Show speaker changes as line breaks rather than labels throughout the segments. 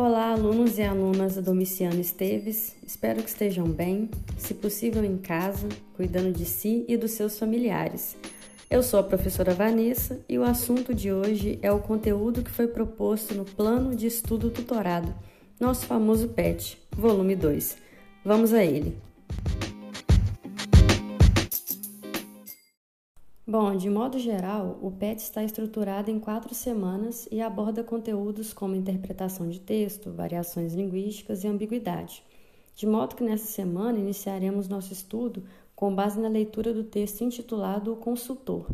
Olá, alunos e alunas da Domiciano Esteves. Espero que estejam bem, se possível em casa, cuidando de si e dos seus familiares. Eu sou a professora Vanessa e o assunto de hoje é o conteúdo que foi proposto no Plano de Estudo Tutorado, nosso famoso PET, volume 2. Vamos a ele. Bom, de modo geral, o PET está estruturado em quatro semanas e aborda conteúdos como interpretação de texto, variações linguísticas e ambiguidade. De modo que nessa semana iniciaremos nosso estudo com base na leitura do texto intitulado O Consultor.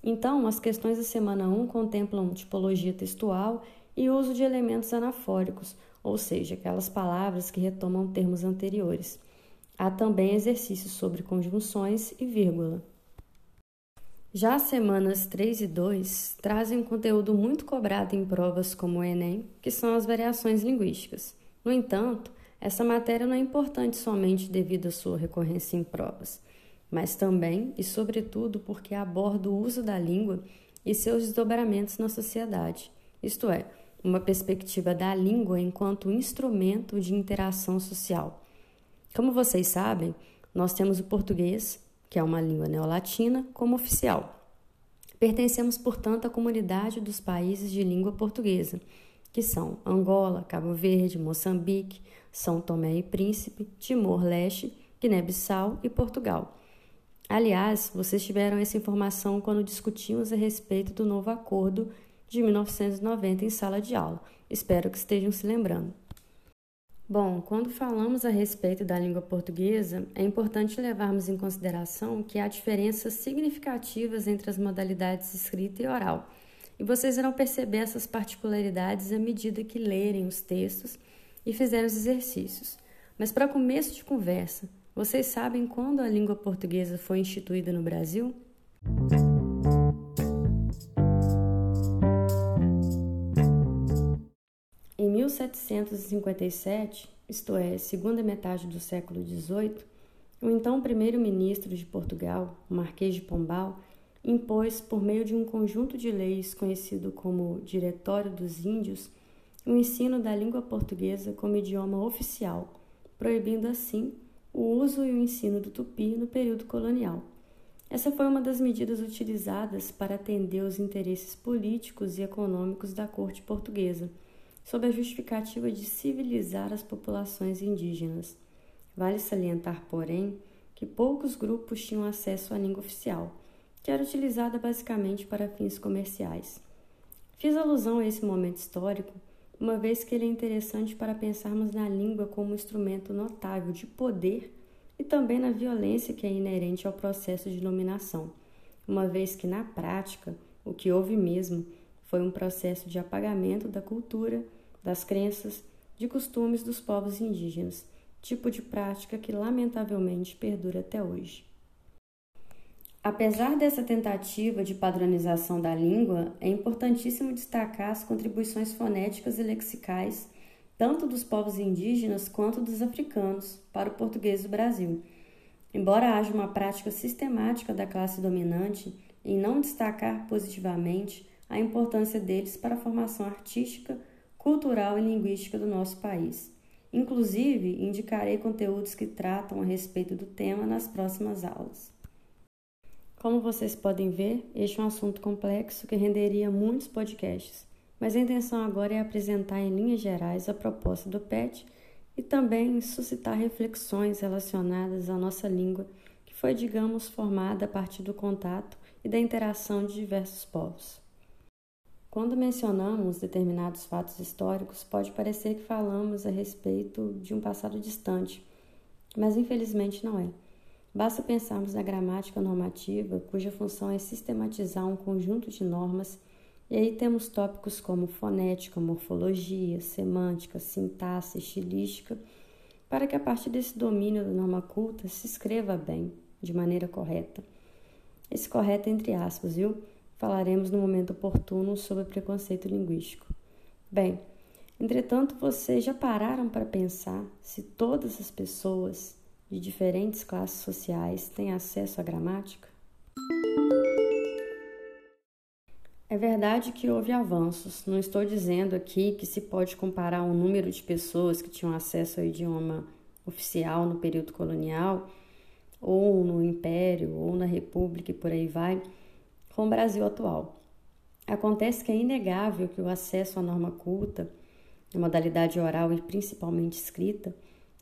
Então, as questões da semana 1 contemplam tipologia textual e uso de elementos anafóricos, ou seja, aquelas palavras que retomam termos anteriores. Há também exercícios sobre conjunções e vírgula. Já as semanas 3 e 2 trazem um conteúdo muito cobrado em provas como o Enem, que são as variações linguísticas. No entanto, essa matéria não é importante somente devido à sua recorrência em provas, mas também e sobretudo porque aborda o uso da língua e seus desdobramentos na sociedade, isto é, uma perspectiva da língua enquanto instrumento de interação social. Como vocês sabem, nós temos o português, que é uma língua neolatina, como oficial. Pertencemos, portanto, à comunidade dos países de língua portuguesa, que são Angola, Cabo Verde, Moçambique, São Tomé e Príncipe, Timor-Leste, Guiné-Bissau e Portugal. Aliás, vocês tiveram essa informação quando discutimos a respeito do novo acordo de 1990 em sala de aula. Espero que estejam se lembrando. Bom, quando falamos a respeito da língua portuguesa, é importante levarmos em consideração que há diferenças significativas entre as modalidades escrita e oral. E vocês irão perceber essas particularidades à medida que lerem os textos e fizerem os exercícios. Mas para começo de conversa, vocês sabem quando a língua portuguesa foi instituída no Brasil? 1757, isto é, segunda metade do século XVIII, o então primeiro-ministro de Portugal, o Marquês de Pombal, impôs, por meio de um conjunto de leis conhecido como Diretório dos Índios, o ensino da língua portuguesa como idioma oficial, proibindo assim o uso e o ensino do tupi no período colonial. Essa foi uma das medidas utilizadas para atender os interesses políticos e econômicos da corte portuguesa sob a justificativa de civilizar as populações indígenas. Vale salientar, porém, que poucos grupos tinham acesso à língua oficial, que era utilizada basicamente para fins comerciais. Fiz alusão a esse momento histórico, uma vez que ele é interessante para pensarmos na língua como um instrumento notável de poder e também na violência que é inerente ao processo de dominação, uma vez que, na prática, o que houve mesmo foi um processo de apagamento da cultura, das crenças, de costumes dos povos indígenas, tipo de prática que lamentavelmente perdura até hoje. Apesar dessa tentativa de padronização da língua, é importantíssimo destacar as contribuições fonéticas e lexicais tanto dos povos indígenas quanto dos africanos para o português do Brasil. Embora haja uma prática sistemática da classe dominante em não destacar positivamente a importância deles para a formação artística, cultural e linguística do nosso país. Inclusive, indicarei conteúdos que tratam a respeito do tema nas próximas aulas. Como vocês podem ver, este é um assunto complexo que renderia muitos podcasts, mas a intenção agora é apresentar em linhas gerais a proposta do PET e também suscitar reflexões relacionadas à nossa língua, que foi, digamos, formada a partir do contato e da interação de diversos povos. Quando mencionamos determinados fatos históricos, pode parecer que falamos a respeito de um passado distante, mas infelizmente não é. Basta pensarmos na gramática normativa, cuja função é sistematizar um conjunto de normas, e aí temos tópicos como fonética, morfologia, semântica, sintaxe, estilística, para que a partir desse domínio da norma culta se escreva bem, de maneira correta. Esse correto entre aspas, viu? Falaremos no momento oportuno sobre preconceito linguístico. Bem, entretanto, vocês já pararam para pensar se todas as pessoas de diferentes classes sociais têm acesso à gramática? É verdade que houve avanços. Não estou dizendo aqui que se pode comparar o número de pessoas que tinham acesso ao idioma oficial no período colonial, ou no Império, ou na República e por aí vai, com o Brasil atual. Acontece que é inegável que o acesso à norma culta, a modalidade oral e principalmente escrita,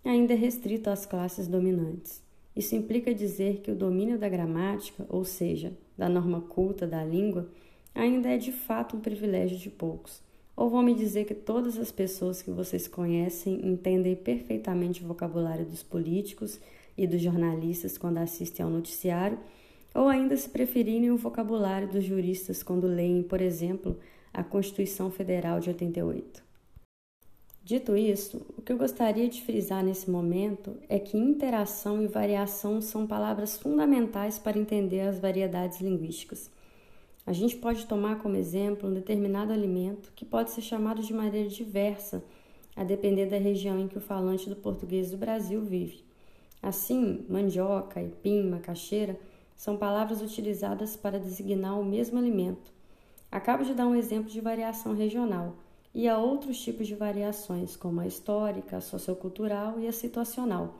ainda é restrito às classes dominantes. Isso implica dizer que o domínio da gramática, ou seja, da norma culta da língua, ainda é de fato um privilégio de poucos. Ou vão me dizer que todas as pessoas que vocês conhecem entendem perfeitamente o vocabulário dos políticos e dos jornalistas quando assistem ao noticiário, ou ainda se preferirem o vocabulário dos juristas quando leem, por exemplo, a Constituição Federal de 88. Dito isso, o que eu gostaria de frisar nesse momento é que interação e variação são palavras fundamentais para entender as variedades linguísticas. A gente pode tomar como exemplo um determinado alimento que pode ser chamado de maneira diversa, a depender da região em que o falante do português do Brasil vive. Assim, mandioca, aipim, macaxeira são palavras utilizadas para designar o mesmo alimento. Acabo de dar um exemplo de variação regional, e há outros tipos de variações, como a histórica, a sociocultural e a situacional.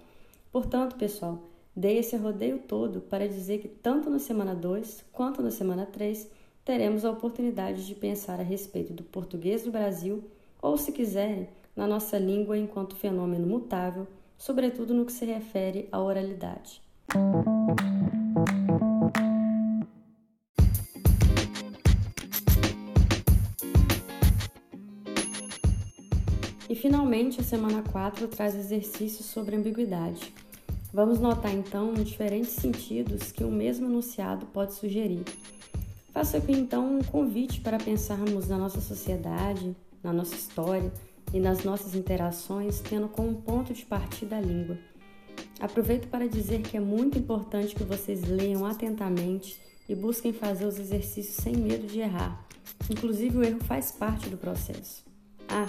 Portanto, pessoal, Dei esse rodeio todo para dizer que tanto na semana 2 quanto na semana 3 teremos a oportunidade de pensar a respeito do português do Brasil, ou, se quiserem, na nossa língua enquanto fenômeno mutável, sobretudo no que se refere à oralidade. Finalmente a semana 4 traz exercícios sobre ambiguidade. Vamos notar então diferentes sentidos que o mesmo enunciado pode sugerir. Faço aqui então um convite para pensarmos na nossa sociedade, na nossa história e nas nossas interações, tendo como ponto de partida a língua. Aproveito para dizer que é muito importante que vocês leiam atentamente e busquem fazer os exercícios sem medo de errar. Inclusive, o erro faz parte do processo. Ah,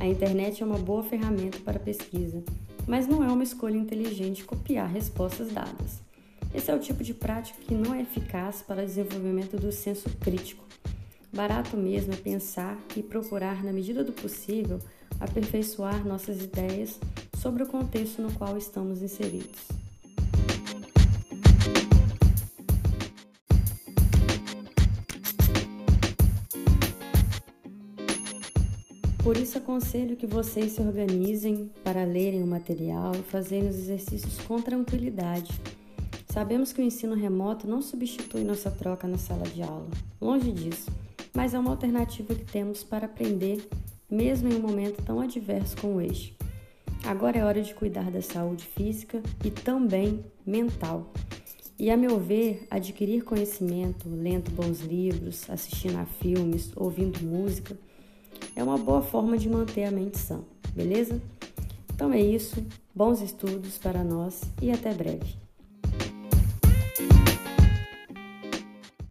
a internet é uma boa ferramenta para pesquisa mas não é uma escolha inteligente copiar respostas dadas. Esse é o tipo de prática que não é eficaz para o desenvolvimento do senso crítico. Barato mesmo é pensar e procurar, na medida do possível, aperfeiçoar nossas ideias sobre o contexto no qual estamos inseridos. Por isso, aconselho que vocês se organizem para lerem o material e fazerem os exercícios com tranquilidade. Sabemos que o ensino remoto não substitui nossa troca na sala de aula, longe disso, mas é uma alternativa que temos para aprender, mesmo em um momento tão adverso como este. Agora é hora de cuidar da saúde física e também mental. E, a meu ver, adquirir conhecimento, lendo bons livros, assistindo a filmes, ouvindo música, é uma boa forma de manter a mente sã, beleza? Então é isso, bons estudos para nós e até breve.